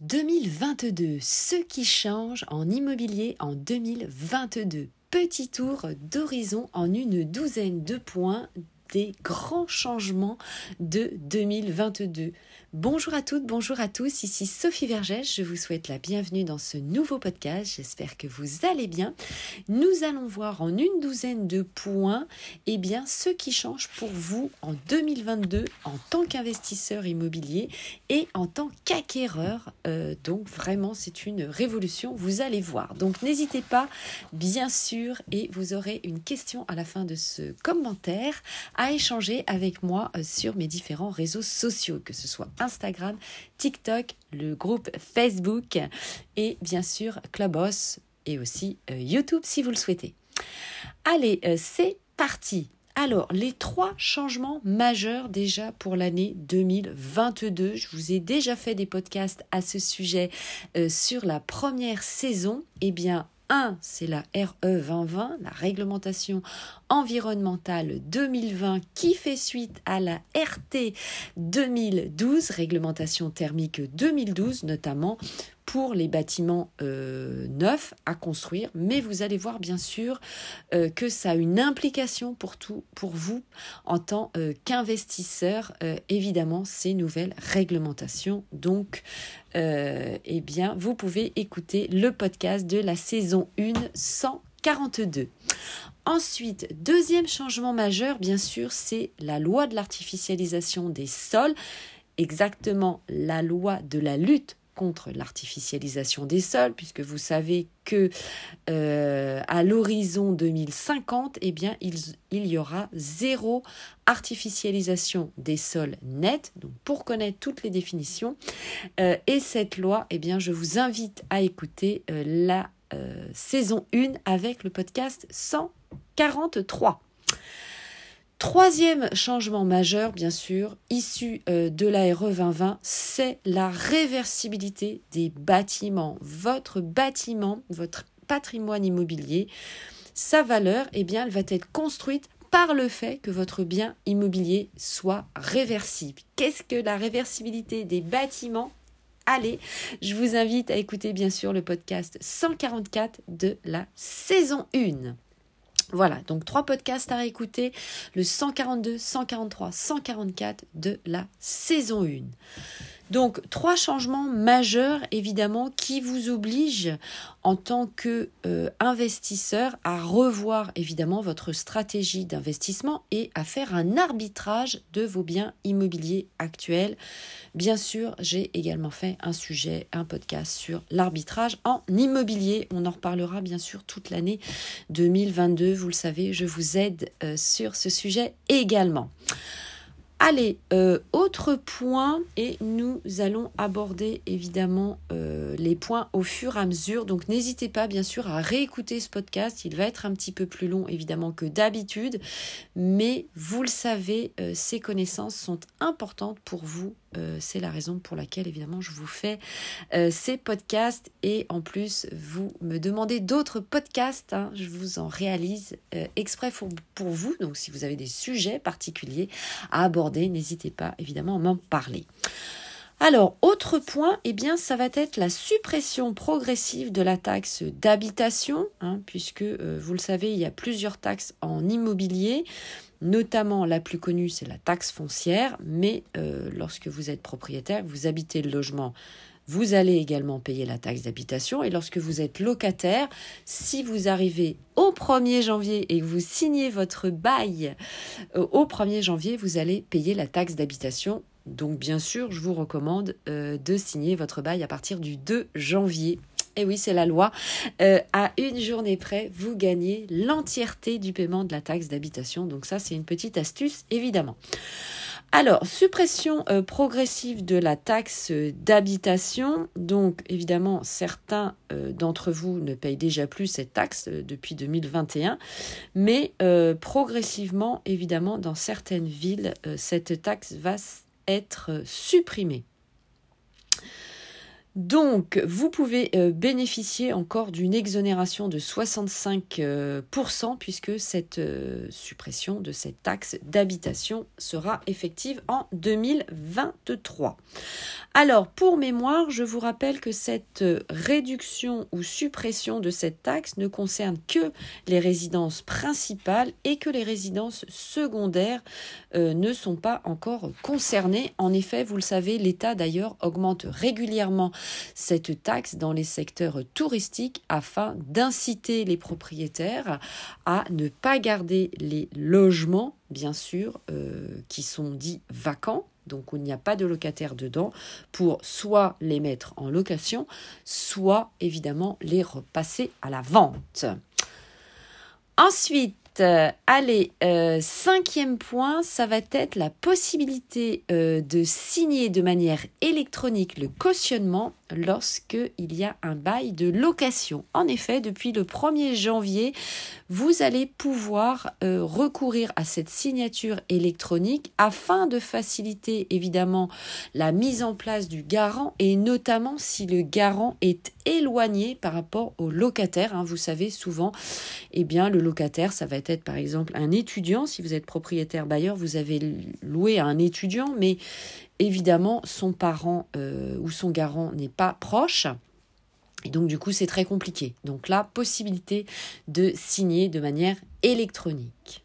2022, ce qui change en immobilier en 2022. Petit tour d'horizon en une douzaine de points des grands changements de 2022. Bonjour à toutes, bonjour à tous, ici Sophie Vergès, je vous souhaite la bienvenue dans ce nouveau podcast, j'espère que vous allez bien. Nous allons voir en une douzaine de points eh bien, ce qui change pour vous en 2022 en tant qu'investisseur immobilier et en tant qu'acquéreur. Euh, donc vraiment c'est une révolution, vous allez voir. Donc n'hésitez pas, bien sûr, et vous aurez une question à la fin de ce commentaire à échanger avec moi euh, sur mes différents réseaux sociaux, que ce soit Instagram, TikTok, le groupe Facebook et bien sûr Clubhouse et aussi euh, YouTube si vous le souhaitez. Allez, euh, c'est parti. Alors, les trois changements majeurs déjà pour l'année 2022. Je vous ai déjà fait des podcasts à ce sujet euh, sur la première saison. Eh bien, 1, c'est la RE 2020, la réglementation environnementale 2020 qui fait suite à la RT 2012, réglementation thermique 2012 notamment pour les bâtiments euh, neufs à construire, mais vous allez voir bien sûr euh, que ça a une implication pour tout, pour vous en tant euh, qu'investisseur, évidemment, ces nouvelles réglementations. Donc, eh bien, vous pouvez écouter le podcast de la saison 1 142. Ensuite, deuxième changement majeur, bien sûr, c'est la loi de l'artificialisation des sols, exactement la loi de la lutte contre l'artificialisation des sols, puisque vous savez que euh, à l'horizon 2050, eh bien, il, il, y aura zéro artificialisation des sols net. Donc, pour connaître toutes les définitions euh, et cette loi, eh bien, je vous invite à écouter euh, la saison 1 avec le podcast 143. Troisième changement majeur, bien sûr, issu euh, de la RE 2020, c'est la réversibilité des bâtiments. Votre bâtiment, votre patrimoine immobilier, sa valeur, eh bien, elle va être construite par le fait que votre bien immobilier soit réversible. Qu'est-ce que la réversibilité des bâtiments? Allez, je vous invite à écouter bien sûr le podcast 144 de la saison 1. Voilà, donc trois podcasts à réécouter, le 142, 143, 144 de la saison 1. Donc trois changements majeurs évidemment qui vous obligent en tant qu'investisseur euh, à revoir évidemment votre stratégie d'investissement et à faire un arbitrage de vos biens immobiliers actuels. Bien sûr, j'ai également fait un sujet, un podcast sur l'arbitrage en immobilier. On en reparlera bien sûr toute l'année 2022. Vous le savez, je vous aide euh, sur ce sujet également. Allez, euh, autre point, et nous allons aborder évidemment euh, les points au fur et à mesure. Donc n'hésitez pas bien sûr à réécouter ce podcast. Il va être un petit peu plus long évidemment que d'habitude, mais vous le savez, euh, ces connaissances sont importantes pour vous euh, c'est la raison pour laquelle, évidemment, je vous fais euh, ces podcasts. Et en plus, vous me demandez d'autres podcasts. Hein. je vous en réalise euh, exprès pour, vous. Donc, si vous avez des sujets particuliers à aborder, n'hésitez pas, évidemment, à m'en parler. Alors, autre point, eh bien, ça va être la suppression progressive de la taxe d'habitation, hein, puisque, vous le savez, il y a plusieurs taxes en immobilier. Notamment, la plus connue, c'est la taxe foncière, mais euh, lorsque vous êtes propriétaire, vous habitez le logement, vous allez également payer la taxe d'habitation. Et lorsque vous êtes locataire, si vous arrivez au 1er janvier et que vous signez votre bail euh, au 1er janvier, vous allez payer la taxe d'habitation. Donc bien sûr, je vous recommande euh, de signer votre bail à partir du 2 janvier et oui, c'est la loi. Euh, à une journée près, vous gagnez l'entièreté du paiement de la taxe d'habitation. Donc ça, c'est une petite astuce, évidemment. Alors, suppression euh, progressive de la taxe d'habitation. Donc, évidemment, certains euh, d'entre vous ne payent déjà plus cette taxe depuis 2021, mais progressivement, évidemment, dans certaines villes, cette taxe va être supprimée. Donc, vous pouvez euh, bénéficier encore d'une exonération de 65% euh, puisque cette euh, suppression de cette taxe d'habitation sera effective en 2023. Alors, pour mémoire, je vous rappelle que cette réduction ou suppression de cette taxe ne concerne que les résidences principales et que les résidences secondaires ne sont pas encore concernées. En effet, vous le savez, l'État d'ailleurs augmente régulièrement cette taxe dans les secteurs touristiques afin d'inciter les propriétaires à ne pas garder les logements, bien sûr, euh, qui sont dits vacants, donc où il n'y a pas de locataire dedans, pour soit les mettre en location, soit évidemment les repasser à la vente. Ensuite, euh, allez, euh, cinquième point, ça va être la possibilité euh, de signer de manière électronique le cautionnement lorsque il y a un bail de location. En effet, depuis le 1er janvier, vous allez pouvoir recourir à cette signature électronique afin de faciliter évidemment la mise en place du garant et notamment si le garant est éloigné par rapport au locataire. Hein. Vous savez souvent, eh bien le locataire, ça va être par exemple un étudiant, si vous êtes propriétaire bailleur, vous avez loué à un étudiant, mais évidemment son parent euh, ou son garant n'est pas proche. Et donc du coup c'est très compliqué. Donc là, possibilité de signer de manière électronique.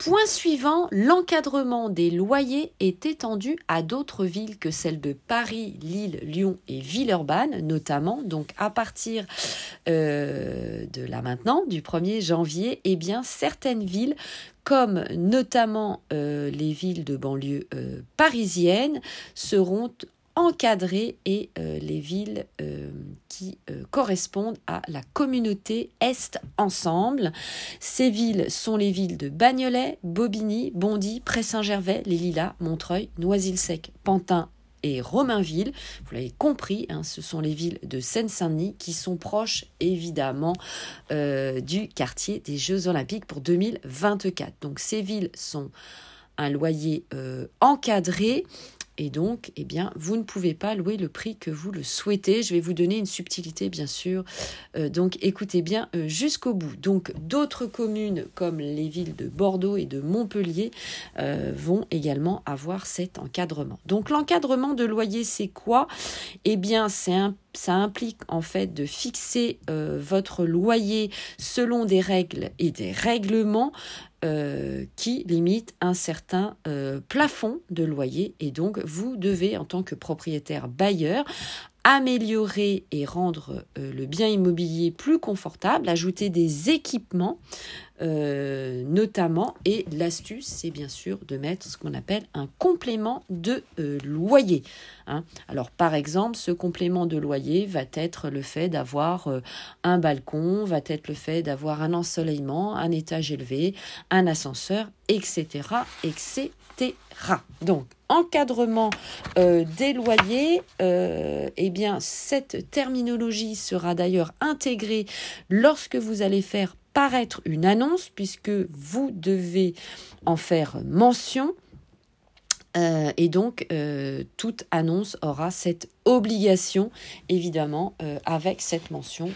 Point suivant, l'encadrement des loyers est étendu à d'autres villes que celles de Paris, Lille, Lyon et Villeurbanne, notamment. Donc à partir euh, de là maintenant, du 1er janvier, eh bien certaines villes comme notamment euh, les villes de banlieue euh, parisiennes seront encadrer et euh, les villes euh, qui euh, correspondent à la communauté Est ensemble. Ces villes sont les villes de Bagnolet, Bobigny, Bondy, Pré-Saint-Gervais, Les Lilas, Montreuil, Noisy-le-Sec, Pantin et Romainville. Vous l'avez compris, hein, ce sont les villes de Seine-Saint-Denis qui sont proches évidemment du quartier des Jeux Olympiques pour 2024. Donc ces villes sont un loyer encadré et donc, eh bien, vous ne pouvez pas louer le prix que vous le souhaitez. Je vais vous donner une subtilité, bien sûr. Euh, donc, écoutez bien euh, jusqu'au bout. Donc, d'autres communes comme les villes de Bordeaux et de Montpellier euh, vont également avoir cet encadrement. Donc, l'encadrement de loyer, c'est quoi? Eh bien, c'est un ça implique en fait de fixer votre loyer selon des règles et des règlements euh, qui limite un certain euh, plafond de loyer. Et donc vous devez en tant que propriétaire bailleur améliorer et rendre euh, le bien immobilier plus confortable, ajouter des équipements euh, notamment. Et l'astuce, c'est bien sûr de mettre ce qu'on appelle un complément de euh, loyer. Hein. Alors par exemple, ce complément de loyer va être le fait d'avoir un balcon, va être le fait d'avoir un ensoleillement, un étage élevé, un ascenseur, etc. etc. Donc, encadrement des loyers, eh bien, cette terminologie sera d'ailleurs intégrée lorsque vous allez faire paraître une annonce puisque vous devez en faire mention. Euh, et donc, euh, toute annonce aura cette obligation, évidemment, euh, avec cette mention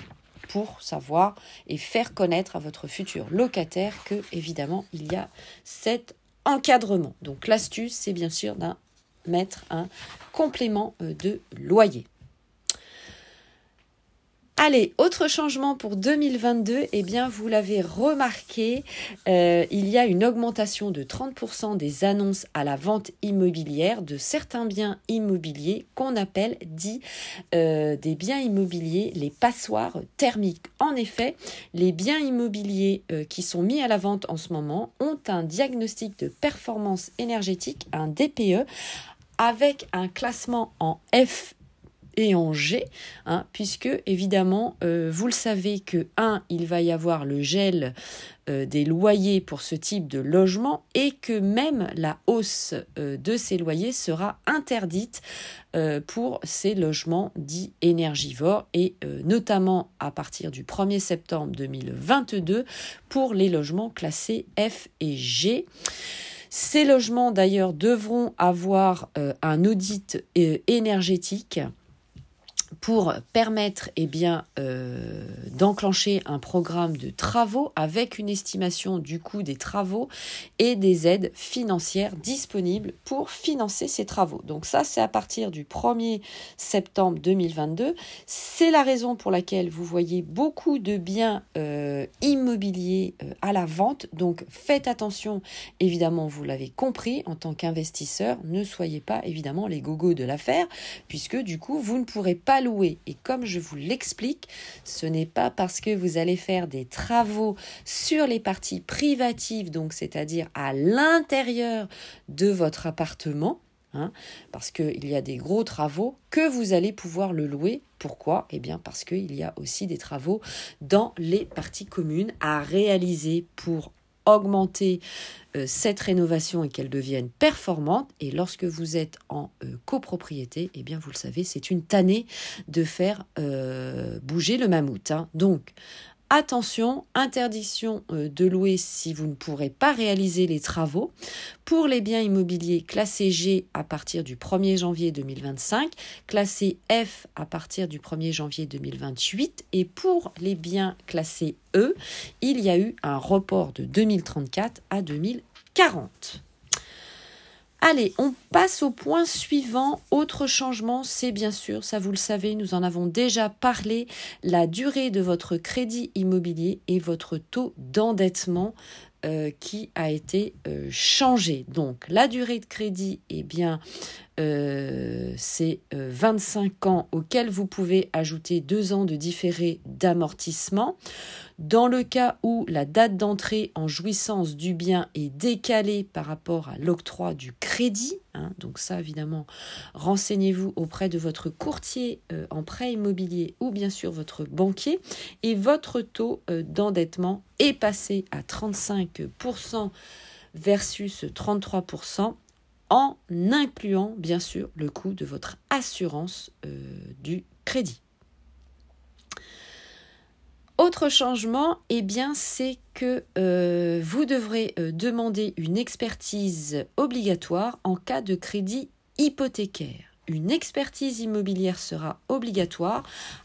pour savoir et faire connaître à votre futur locataire que, évidemment, il y a cet encadrement. Donc, l'astuce, c'est bien sûr d'un mettre un complément de loyer. Allez, autre changement pour 2022, eh bien vous l'avez remarqué, euh, il y a une augmentation de 30% des annonces à la vente immobilière de certains biens immobiliers qu'on appelle dit euh, des biens immobiliers, les passoires thermiques. En effet, les biens immobiliers euh, qui sont mis à la vente en ce moment ont un diagnostic de performance énergétique, un DPE, avec un classement en F et en G, hein, puisque évidemment, euh, vous le savez que, un, il va y avoir le gel euh, des loyers pour ce type de logement et que même la hausse euh, de ces loyers sera interdite pour ces logements dits énergivores et notamment à partir du 1er septembre 2022 pour les logements classés F et G. Ces logements d'ailleurs devront avoir un audit énergétique pour permettre eh bien, euh, d'enclencher un programme de travaux avec une estimation du coût des travaux et des aides financières disponibles pour financer ces travaux. Donc ça, c'est à partir du 1er septembre 2022. C'est la raison pour laquelle vous voyez beaucoup de biens euh, immobiliers euh, à la vente. Donc faites attention, évidemment, vous l'avez compris, en tant qu'investisseur, ne soyez pas évidemment les gogos de l'affaire, puisque du coup, vous ne pourrez pas louer et comme je vous l'explique, ce n'est pas parce que vous allez faire des travaux sur les parties privatives, donc c'est-à-dire à, l'intérieur de votre appartement, hein, parce qu'il y a des gros travaux, que vous allez pouvoir le louer. Pourquoi? Eh bien parce qu'il y a aussi des travaux dans les parties communes à réaliser pour augmenter euh, cette rénovation et qu'elle devienne performante. Et lorsque vous êtes en euh, copropriété, eh bien vous le savez, c'est une tannée de faire euh, bouger le mammouth. Hein. Donc Attention, interdiction euh, de louer si vous ne pourrez pas réaliser les travaux. Pour les biens immobiliers classés G à partir du 1er janvier 2025, classés F à partir du 1er janvier 2028 et pour les biens classés E, il y a eu un report de 2034 à 2040. Allez, on passe au point suivant. Autre changement, c'est bien sûr, ça vous le savez, nous en avons déjà parlé, la durée de votre crédit immobilier et votre taux d'endettement euh, qui a été euh, changé. Donc la durée de crédit, eh bien, euh, c'est 25 ans auxquels vous pouvez ajouter 2 ans de différé d'amortissement. Dans le cas où la date d'entrée en jouissance du bien est décalée par rapport à l'octroi du crédit, hein, donc ça évidemment, renseignez-vous auprès de votre courtier en prêt immobilier ou bien sûr votre banquier et votre taux d'endettement est passé à 35% versus 33% en incluant bien sûr le coût de votre assurance euh, du crédit. Autre changement, eh c'est que euh, vous devrez euh, demander une expertise obligatoire en cas de crédit hypothécaire une expertise immobilière sera obligatoire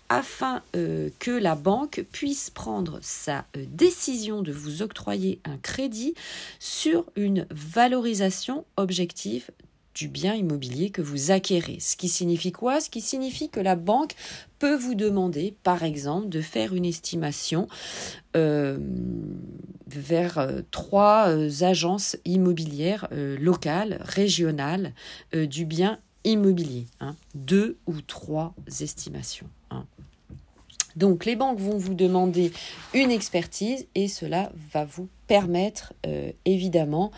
afin euh, que la banque puisse prendre sa euh, décision de vous octroyer un crédit sur une valorisation objective du bien immobilier que vous acquérez. Ce qui signifie quoi? Ce qui signifie que la banque peut vous demander, par exemple, de faire une estimation euh, vers trois agences immobilières locales, régionales du bien immobilier. Hein. deux ou trois estimations. Hein. Donc les banques vont vous demander une expertise et cela va vous permettre euh, évidemment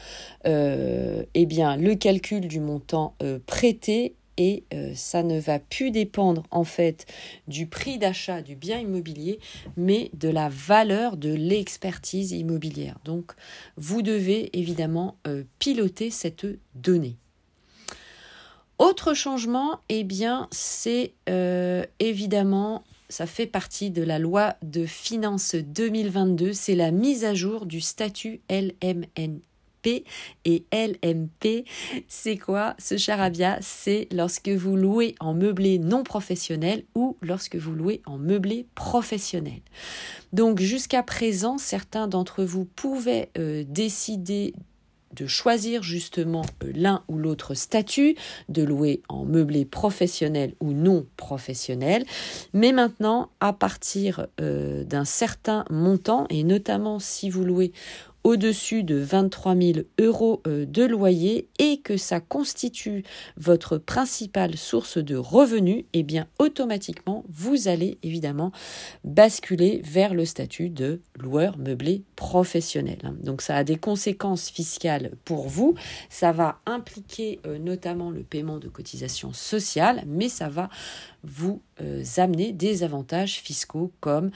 euh, eh bien, le calcul du montant euh, prêté et ça ne va plus dépendre en fait du prix d'achat du bien immobilier mais de la valeur de l'expertise immobilière. Donc vous devez évidemment piloter cette donnée. Autre changement, eh bien, c'est euh, évidemment, ça fait partie de la loi de finances 2022, c'est la mise à jour du statut LMNP. Et LMP, c'est quoi? Ce charabia C'est lorsque vous louez en meublé non professionnel ou lorsque vous louez en meublé professionnel. Donc jusqu'à présent, certains d'entre vous pouvaient euh, décider de choisir justement euh, l'un ou l'autre statut, de louer en meublé professionnel ou non professionnel. Mais maintenant, à partir euh, d'un certain montant, et notamment si vous louez au-dessus de 23 000 euros euh, de loyer et que ça constitue votre principale source de revenus, eh bien automatiquement vous allez évidemment basculer vers le statut de loueur meublé professionnel. Donc ça a des conséquences fiscales pour vous, ça va impliquer euh, notamment le paiement de cotisations sociales, mais ça va vous euh, amener des avantages fiscaux comme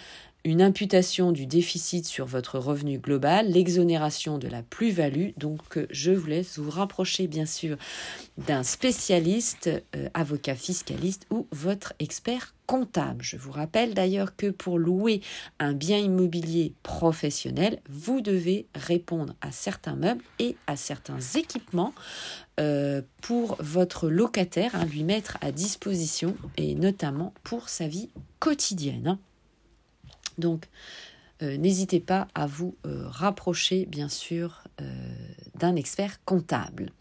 une imputation du déficit sur votre revenu global, l'exonération de la plus-value. Donc je vous laisse vous rapprocher bien sûr d'un spécialiste, euh, avocat fiscaliste ou votre expert comptable. Je vous rappelle d'ailleurs que pour louer un bien immobilier professionnel, vous devez répondre à certains meubles et à certains équipements euh, pour votre locataire, hein, lui mettre à disposition et notamment pour sa vie quotidienne. Donc, euh, n'hésitez pas à vous euh, rapprocher, bien sûr, d'un expert comptable.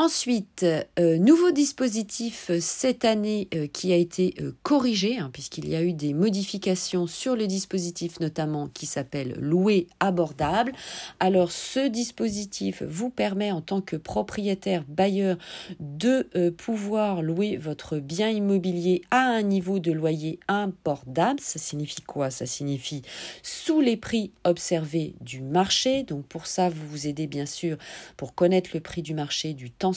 Ensuite, euh, nouveau dispositif euh, cette année euh, qui a été corrigé, hein, puisqu'il y a eu des modifications sur le dispositif notamment qui s'appelle louer abordable. Alors ce dispositif vous permet en tant que propriétaire bailleur de pouvoir louer votre bien immobilier à un niveau de loyer abordable. Ça signifie quoi? Ça signifie sous les prix observés du marché. Donc pour ça, vous vous aidez bien sûr pour connaître le prix du marché du temps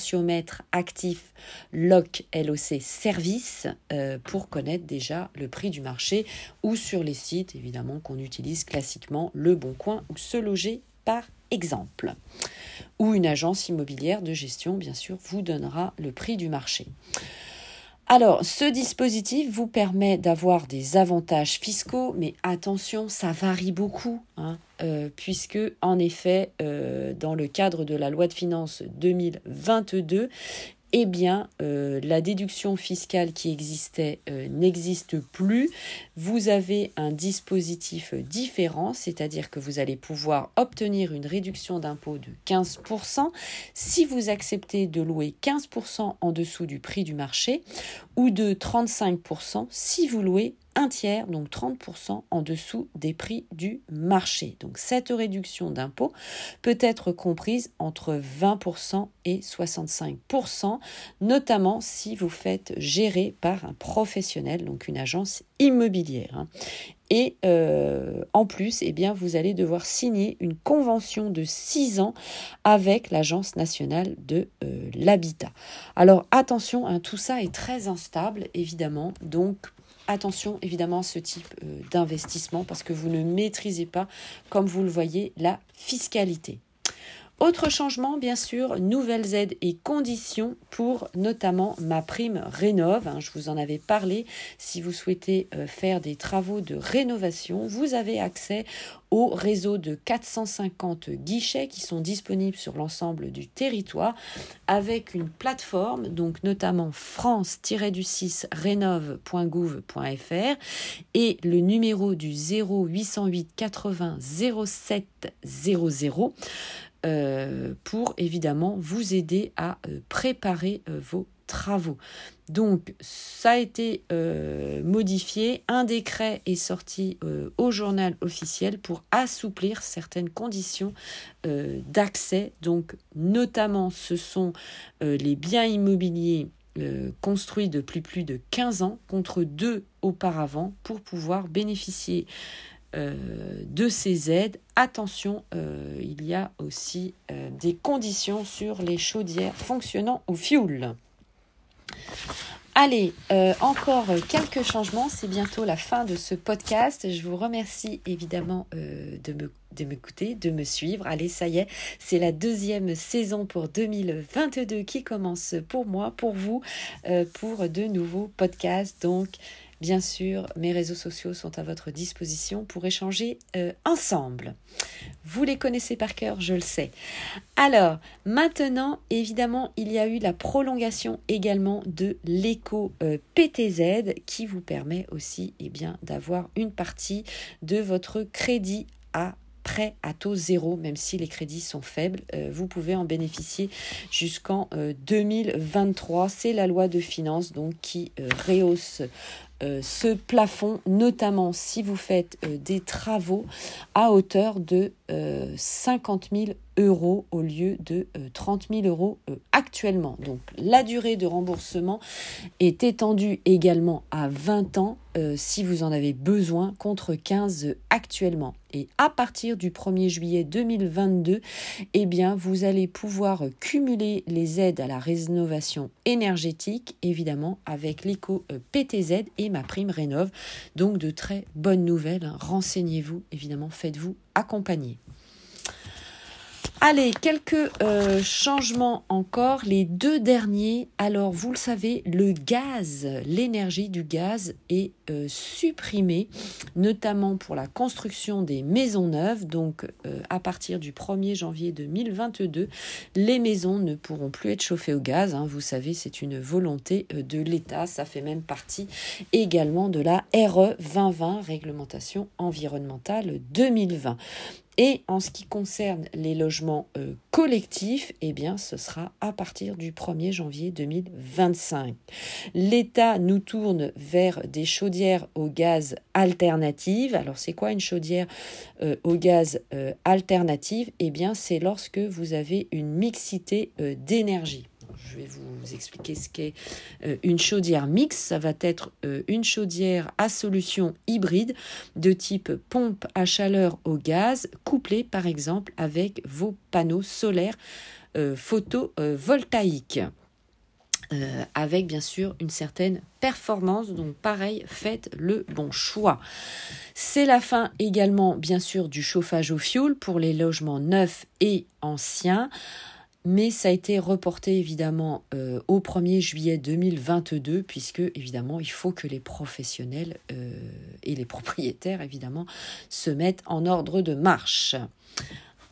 actif LOC LOC service euh, pour connaître déjà le prix du marché ou sur les sites évidemment qu'on utilise classiquement Le Bon Coin ou Se Loger par exemple. Ou une agence immobilière de gestion bien sûr vous donnera le prix du marché. Alors, ce dispositif vous permet d'avoir des avantages fiscaux, mais attention, ça varie beaucoup, hein, euh, puisque en effet, euh, dans le cadre de la loi de finances 2022, eh bien, euh, la déduction fiscale qui existait euh, n'existe plus. Vous avez un dispositif différent, c'est-à-dire que vous allez pouvoir obtenir une réduction d'impôt de 15% si vous acceptez de louer 15% en dessous du prix du marché ou de 35% si vous louez un tiers, donc 30% en dessous des prix du marché. Donc cette réduction d'impôt peut être comprise entre 20% et 65%, notamment si vous faites gérer par un professionnel, donc une agence immobilière. Hein. Et euh, en plus, eh bien, vous allez devoir signer une convention de 6 ans avec l'Agence nationale de euh, l'habitat. Alors attention, hein, tout ça est très instable, évidemment. Donc attention évidemment à ce type euh, d'investissement parce que vous ne maîtrisez pas, comme vous le voyez, la fiscalité. Autre changement, bien sûr, nouvelles aides et conditions pour notamment ma prime Rénove. Hein, je vous en avais parlé. Si vous souhaitez euh, faire des travaux de rénovation, vous avez accès au réseau de 450 guichets qui sont disponibles sur l'ensemble du territoire avec une plateforme, donc notamment france-du6 rénove.gouv.fr et le numéro du 0808 80 07 00 euh, pour évidemment vous aider à euh, préparer euh, vos travaux. Donc ça a été modifié, un décret est sorti au journal officiel pour assouplir certaines conditions d'accès. Donc notamment ce sont les biens immobiliers construits depuis plus de 15 ans contre deux auparavant pour pouvoir bénéficier de ces aides. Attention, euh, il y a aussi euh, des conditions sur les chaudières fonctionnant au fioul. Allez, encore quelques changements. C'est bientôt la fin de ce podcast. Je vous remercie évidemment de me de m'écouter, de me suivre. Allez, ça y est, c'est la deuxième saison pour 2022 qui commence pour moi, pour vous, pour de nouveaux podcasts. Donc, Bien sûr, mes réseaux sociaux sont à votre disposition pour échanger euh, ensemble. Vous les connaissez par cœur, je le sais. Alors, maintenant, évidemment, il y a eu la prolongation également de l'éco euh, PTZ qui vous permet aussi eh d'avoir une partie de votre crédit à prêt à taux zéro, même si les crédits sont faibles. Euh, vous pouvez en bénéficier jusqu'en 2023. C'est la loi de finances donc qui rehausse euh, ce plafond, notamment si vous faites euh, des travaux à hauteur de 50 euh, 000 euros au lieu de 30 000 euros actuellement. Donc la durée de remboursement est étendue également à 20 ans si vous en avez besoin contre 15 actuellement. Et à partir du 1er juillet 2022, eh bien, vous allez pouvoir cumuler les aides à la rénovation énergétique, évidemment, avec l'éco PTZ et ma prime rénove. Donc de très bonnes nouvelles. Hein. Renseignez-vous, évidemment, faites-vous accompagner. Allez, quelques euh, changements encore. Les deux derniers, alors vous le savez, le gaz, l'énergie du gaz est euh, supprimée, notamment pour la construction des maisons neuves. Donc euh, à partir du 1er janvier 2022, les maisons ne pourront plus être chauffées au gaz. Hein. Vous savez, c'est une volonté de l'État. Ça fait même partie également de la RE 2020, réglementation environnementale 2020. Et en ce qui concerne les logements euh, collectifs, eh bien, ce sera à partir du 1er janvier 2025. L'État nous tourne vers des chaudières au gaz alternatives. Alors, c'est quoi une chaudière euh, au gaz euh, alternative? Eh bien, c'est lorsque vous avez une mixité d'énergie je vais vous expliquer ce qu'est euh, une chaudière mixte. Ça va être euh, une chaudière à solution hybride de type pompe à chaleur au gaz, couplée par exemple avec vos panneaux solaires euh, photovoltaïques. avec bien sûr une certaine performance. Donc pareil, faites le bon choix. C'est la fin également bien sûr du chauffage au fioul pour les logements neufs et anciens mais ça a été reporté évidemment euh, au 1er juillet 2022 puisque évidemment il faut que les professionnels euh, et les propriétaires évidemment se mettent en ordre de marche.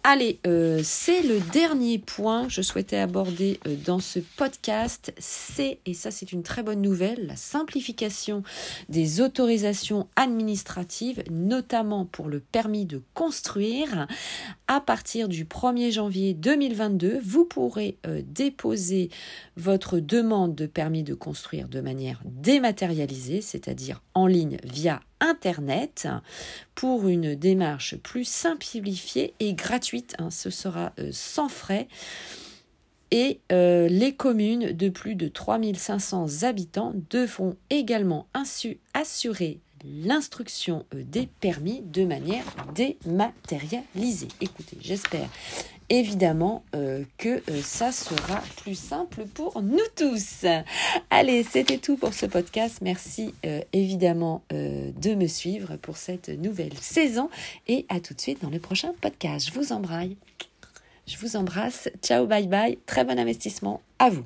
Allez, euh, c'est le dernier point que je souhaitais aborder euh, dans ce podcast. C'est, et ça c'est une très bonne nouvelle, la simplification des autorisations administratives, notamment pour le permis de construire. À partir du 1er janvier 2022, vous pourrez euh, déposer votre demande de permis de construire de manière dématérialisée, c'est-à-dire en ligne via Internet pour une démarche plus simplifiée et gratuite. Hein. ce sera euh, sans frais. Et euh, les communes de plus de 3500 habitants devront également assurer l'instruction euh, des permis de manière dématérialisée. Écoutez, j'espère évidemment euh, que euh, ça sera plus simple pour nous tous. Allez, c'était tout pour ce podcast. Merci évidemment de me suivre pour cette nouvelle saison et à tout de suite dans le prochain podcast. Je vous embrasse. Je vous embrasse. Ciao, bye bye. Très bon investissement à vous.